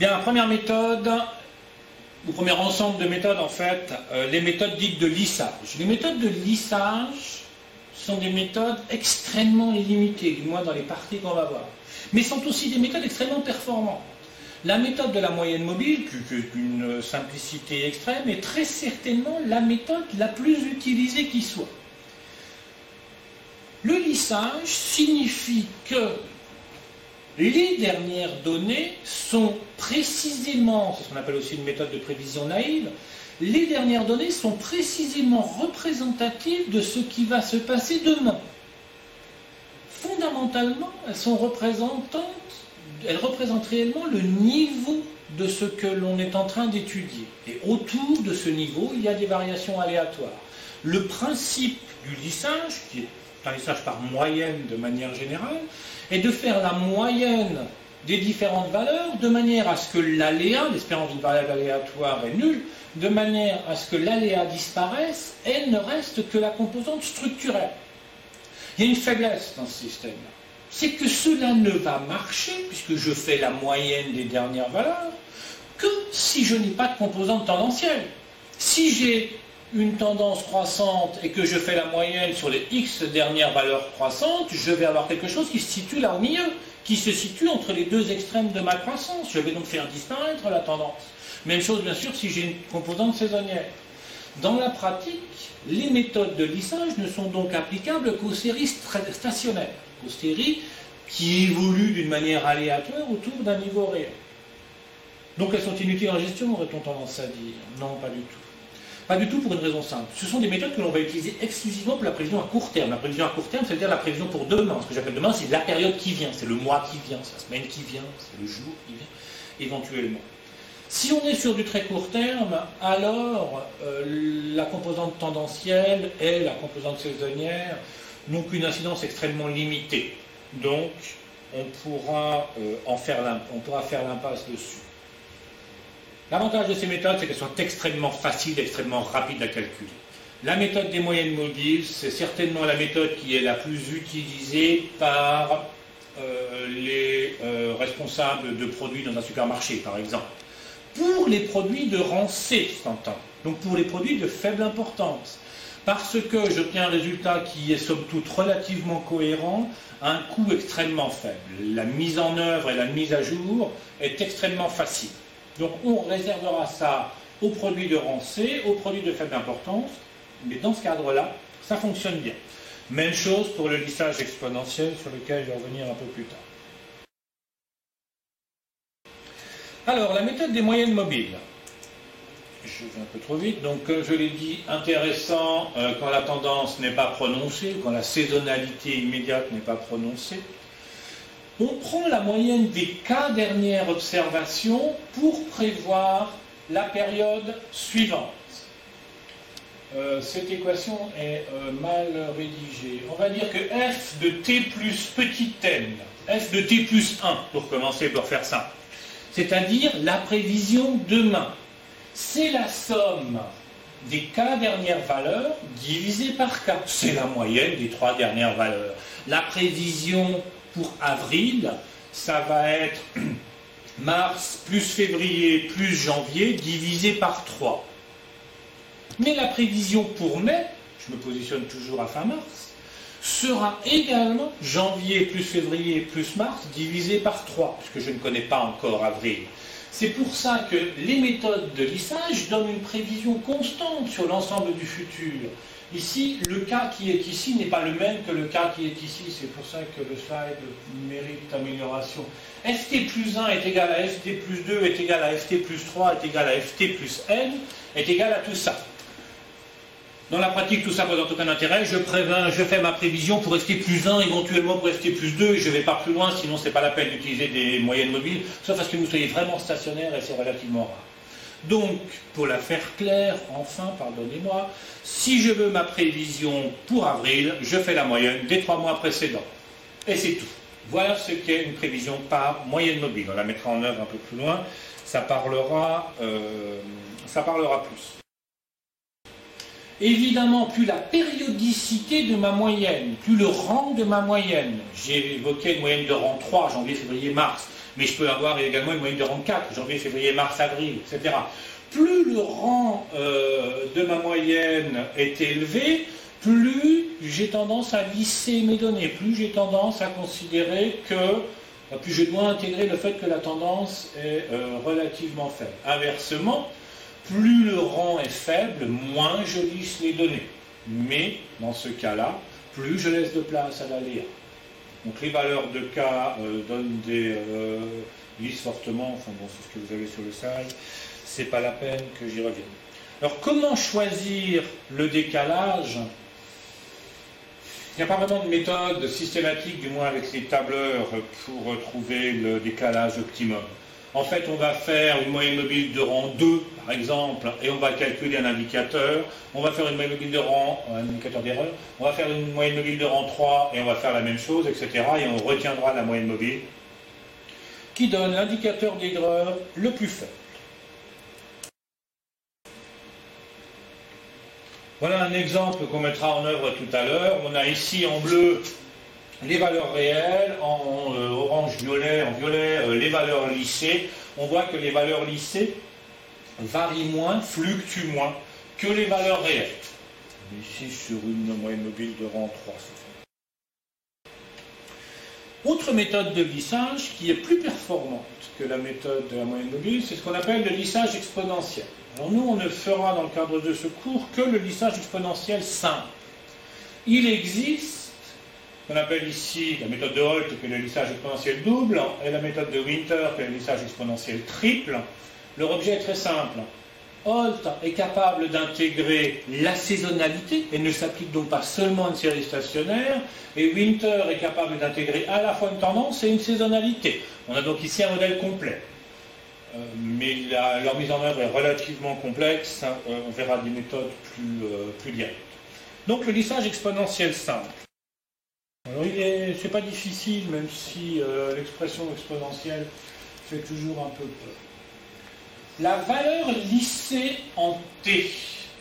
Bien, la première méthode, ou premier ensemble de méthodes en fait, euh, les méthodes dites de lissage. Les méthodes de lissage sont des méthodes extrêmement limitées, du moins dans les parties qu'on va voir, mais sont aussi des méthodes extrêmement performantes. La méthode de la moyenne mobile, qui est d'une simplicité extrême, est très certainement la méthode la plus utilisée qui soit. Le lissage signifie que les dernières données sont précisément, c'est ce qu'on appelle aussi une méthode de prévision naïve, les dernières données sont précisément représentatives de ce qui va se passer demain. Fondamentalement, elles sont représentent réellement le niveau de ce que l'on est en train d'étudier. Et autour de ce niveau, il y a des variations aléatoires. Le principe du lissage, qui est lissage par moyenne de manière générale, est de faire la moyenne des différentes valeurs de manière à ce que l'aléa, l'espérance d'une variable aléatoire est nulle, de manière à ce que l'aléa disparaisse, elle ne reste que la composante structurelle. Il y a une faiblesse dans ce système-là. C'est que cela ne va marcher, puisque je fais la moyenne des dernières valeurs, que si je n'ai pas de composante tendancielle. Si j'ai une tendance croissante et que je fais la moyenne sur les x dernières valeurs croissantes, je vais avoir quelque chose qui se situe là au milieu, qui se situe entre les deux extrêmes de ma croissance. Je vais donc faire disparaître la tendance. Même chose bien sûr si j'ai une composante saisonnière. Dans la pratique, les méthodes de lissage ne sont donc applicables qu'aux séries stationnaires, aux séries qui évoluent d'une manière aléatoire autour d'un niveau réel. Donc elles sont inutiles en gestion, aurait-on tendance à dire? Non, pas du tout. Pas du tout pour une raison simple. Ce sont des méthodes que l'on va utiliser exclusivement pour la prévision à court terme. La prévision à court terme, c'est-à-dire la prévision pour demain. Ce que j'appelle demain, c'est la période qui vient, c'est le mois qui vient, c'est la semaine qui vient, c'est le jour qui vient, éventuellement. Si on est sur du très court terme, alors euh, la composante tendancielle et la composante saisonnière n'ont qu'une incidence extrêmement limitée. Donc, on pourra, euh, en on pourra faire l'impasse dessus. L'avantage de ces méthodes, c'est qu'elles sont extrêmement faciles, extrêmement rapides à calculer. La méthode des moyennes mobiles, c'est certainement la méthode qui est la plus utilisée par euh, les euh, responsables de produits dans un supermarché, par exemple. Pour les produits de rang C, s'entend. Donc pour les produits de faible importance. Parce que j'obtiens un résultat qui est somme toute relativement cohérent à un coût extrêmement faible. La mise en œuvre et la mise à jour est extrêmement facile. Donc on réservera ça aux produits de rang C, aux produits de faible importance, mais dans ce cadre-là, ça fonctionne bien. Même chose pour le lissage exponentiel sur lequel je vais revenir un peu plus tard. Alors, la méthode des moyennes mobiles. Je vais un peu trop vite, donc euh, je l'ai dit, intéressant euh, quand la tendance n'est pas prononcée, quand la saisonnalité immédiate n'est pas prononcée on prend la moyenne des cas dernières observations pour prévoir la période suivante. Euh, cette équation est euh, mal rédigée. On va dire que f de t plus petit n, f de t plus 1, pour commencer, pour faire ça, c'est-à-dire la prévision demain, c'est la somme des cas dernières valeurs divisée par k. C'est la moyenne des trois dernières valeurs. La prévision pour avril, ça va être mars plus février plus janvier divisé par 3. Mais la prévision pour mai, je me positionne toujours à fin mars, sera également janvier plus février plus mars divisé par 3, puisque je ne connais pas encore avril. C'est pour ça que les méthodes de lissage donnent une prévision constante sur l'ensemble du futur. Ici, le cas qui est ici n'est pas le même que le cas qui est ici. C'est pour ça que le slide mérite amélioration. ft plus 1 est égal à ft plus 2 est égal à ft plus 3 est égal à ft plus n est égal à tout ça. Dans la pratique, tout ça ne présente aucun intérêt. Je, fais ma prévision pour ft plus 1, éventuellement pour ft plus 2, et je ne vais pas plus loin, sinon ce n'est pas la peine d'utiliser des moyennes mobiles, sauf parce que vous soyez vraiment stationnaire et c'est relativement rare. Donc, pour la faire claire, enfin, pardonnez-moi, si je veux ma prévision pour avril, je fais la moyenne des trois mois précédents. Et c'est tout. Voilà ce qu'est une prévision par moyenne mobile. On la mettra en œuvre un peu plus loin. Ça parlera, euh, plus. évidemment, plus la périodicité de ma moyenne, plus le rang de ma moyenne. J'ai évoqué une moyenne de rang 3, janvier, février, mars, mais je peux avoir également une moyenne de rang 4, janvier, février, mars, avril, etc. Plus le rang euh, de ma moyenne est élevé, plus j'ai tendance à lisser mes données, plus j'ai tendance à considérer que, euh, plus je dois intégrer le fait que la tendance est euh, relativement faible. Inversement, plus le rang est faible, moins je lisse les données. Mais dans ce cas-là, plus je laisse de place à l'aléa. Donc les valeurs de K euh, donnent des lisses fortement, enfin bon, c'est ce que vous avez sur le slide, c'est pas la peine que j'y revienne. Alors comment choisir le décalage? Il n'y a pas vraiment de méthode systématique, du moins avec les tableurs, pour trouver le décalage optimum. En fait, on va faire une moyenne mobile de rang 2, exemple, et on va calculer un indicateur. On va faire une moyenne mobile de rang, un indicateur d'erreur. On va faire une moyenne mobile de rang 3, et on va faire la même chose, etc. Et on retiendra la moyenne mobile qui donne l'indicateur d'erreur le plus faible. Voilà un exemple qu'on mettra en œuvre tout à l'heure. On a ici en bleu les valeurs réelles, en euh, orange-violet, en violet euh, les valeurs lissées. On voit que les valeurs lissées varient moins, fluctuent moins que les valeurs réelles. Ici sur une moyenne mobile de rang 3. Autre méthode de lissage qui est plus performante que la méthode de la moyenne mobile, c'est ce qu'on appelle le lissage exponentiel. Alors nous, on ne fera dans le cadre de ce cours que le lissage exponentiel simple. Il existe, qu'on appelle ici la méthode de Holt, qui est le lissage exponentiel double, et la méthode de Winter, qui est le lissage exponentiel triple. Leur objet est très simple. Holt est capable d'intégrer la saisonnalité et ne s'applique donc pas seulement à une série stationnaire, et Winter est capable d'intégrer à la fois une tendance et une saisonnalité. On a donc ici un modèle complet. Euh, mais leur mise en œuvre est relativement complexe. Hein. Euh, on verra des méthodes plus, euh, plus directes. Donc le lissage exponentiel simple. Alors il est, c'est pas difficile, même si l'expression exponentielle fait toujours un peu peur. La valeur lissée en t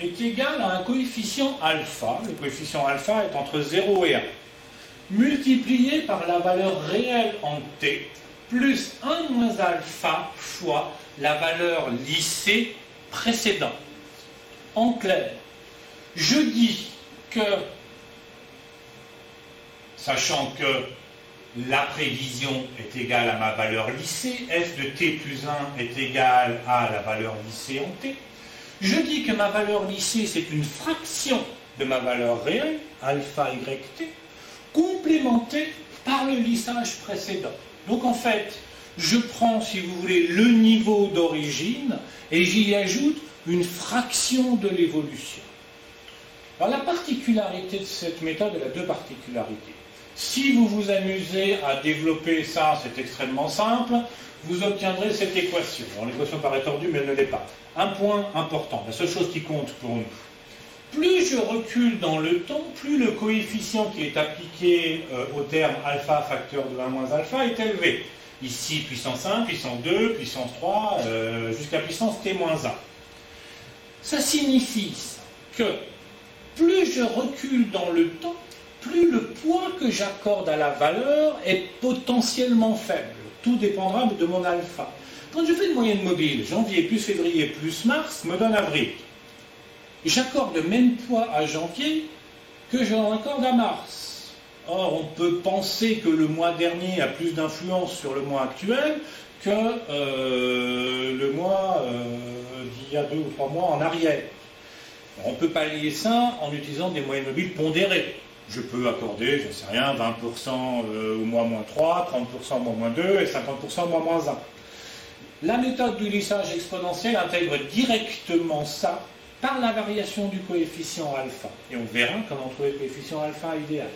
est égale à un coefficient alpha. Le coefficient alpha est entre 0 et 1, multiplié par la valeur réelle en t, plus 1 moins alpha fois la valeur lissée précédente. En clair, je dis que, sachant que la prévision est égale à ma valeur lissée, f de t plus 1 est égal à la valeur lissée en t, je dis que ma valeur lissée, c'est une fraction de ma valeur réelle, alpha yt, complémentée par le lissage précédent. Donc en fait, je prends, si vous voulez, le niveau d'origine et j'y ajoute une fraction de l'évolution. Alors la particularité de cette méthode, elle a deux particularités. Si vous vous amusez à développer ça, c'est extrêmement simple, vous obtiendrez cette équation. l'équation paraît tordue, mais elle ne l'est pas. Un point important, la seule chose qui compte pour nous. Plus je recule dans le temps, plus le coefficient qui est appliqué euh, au terme alpha facteur de 1 moins alpha est élevé. Ici, puissance 1, puissance 2, puissance 3, euh, jusqu'à puissance t-1. Ça signifie que plus je recule dans le temps, plus le poids que j'accorde à la valeur est potentiellement faible. Tout dépendra de mon alpha. Quand je fais une moyenne mobile, janvier plus février plus mars me donne avril. J'accorde le même poids à janvier que j'en accorde à mars. Or, on peut penser que le mois dernier a plus d'influence sur le mois actuel que euh, le mois euh, d'il y a deux ou trois mois en arrière. on peut pallier ça en utilisant des moyennes mobiles pondérées. Je peux accorder, je ne sais rien, 20% euh, au mois moins 3, 30% au mois moins 2 et 50% au mois moins 1. La méthode du lissage exponentiel intègre directement ça par la variation du coefficient alpha. Et on verra comment trouver le coefficient alpha idéal.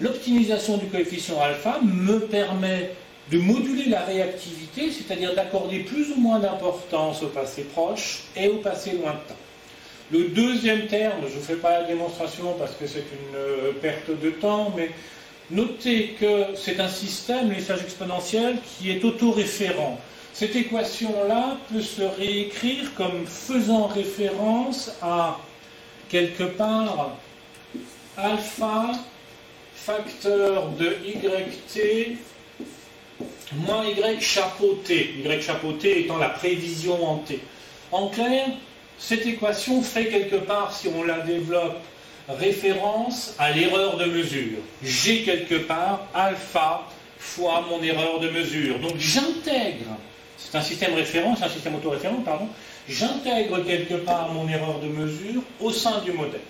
L'optimisation du coefficient alpha me permet de moduler la réactivité, c'est-à-dire d'accorder plus ou moins d'importance au passé proche et au passé lointain. Le deuxième terme, je ne fais pas la démonstration parce que c'est une euh, perte de temps, mais notez que c'est un système, l'essage exponentiel, qui est autoréférent. Cette équation-là peut se réécrire comme faisant référence à quelque part alpha facteur de yt moins y chapeau t, y chapeau t étant la prévision en t. En clair, cette équation fait quelque part, si on la développe, référence à l'erreur de mesure. J'ai quelque part alpha fois mon erreur de mesure. Donc j'intègre, c'est un système référence, un système autoréférent, pardon, j'intègre quelque part mon erreur de mesure au sein du modèle.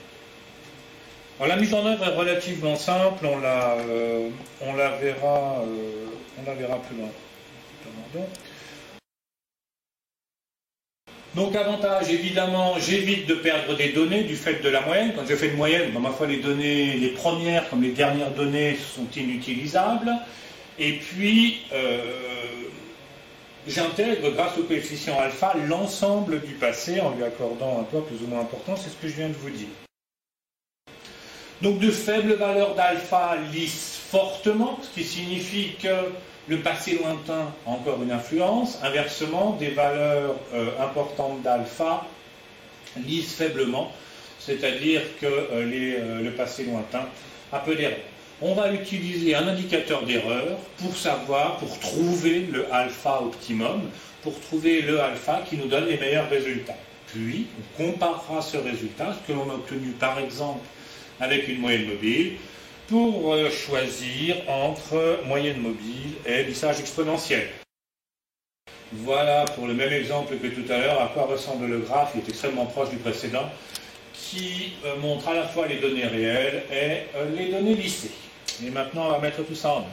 la mise en œuvre est relativement simple, on la, euh, on la, verra, euh, on la verra plus loin. Donc avantage, évidemment, j'évite de perdre des données du fait de la moyenne. Quand je fais une moyenne, ben, ma foi, les données, les premières comme les dernières données sont inutilisables. Et puis, euh, j'intègre, grâce au coefficient alpha, l'ensemble du passé en lui accordant un poids plus ou moins important. C'est ce que je viens de vous dire. Donc de faibles valeurs d'alpha lissent fortement, ce qui signifie que le passé lointain a encore une influence. Inversement, des valeurs euh, importantes d'alpha lissent faiblement, c'est-à-dire que euh, euh, le passé lointain a peu d'erreurs. On va utiliser un indicateur d'erreur pour savoir, pour trouver le alpha optimum, pour trouver le alpha qui nous donne les meilleurs résultats. Puis, on comparera ce résultat, ce que l'on a obtenu par exemple avec une moyenne mobile, pour euh, choisir entre moyenne mobile et lissage exponentiel. Voilà pour le même exemple que tout à l'heure à quoi ressemble le graphe, il est extrêmement proche du précédent, qui euh, montre à la fois les données réelles et euh, les données lissées. Et maintenant on va mettre tout ça en œuvre.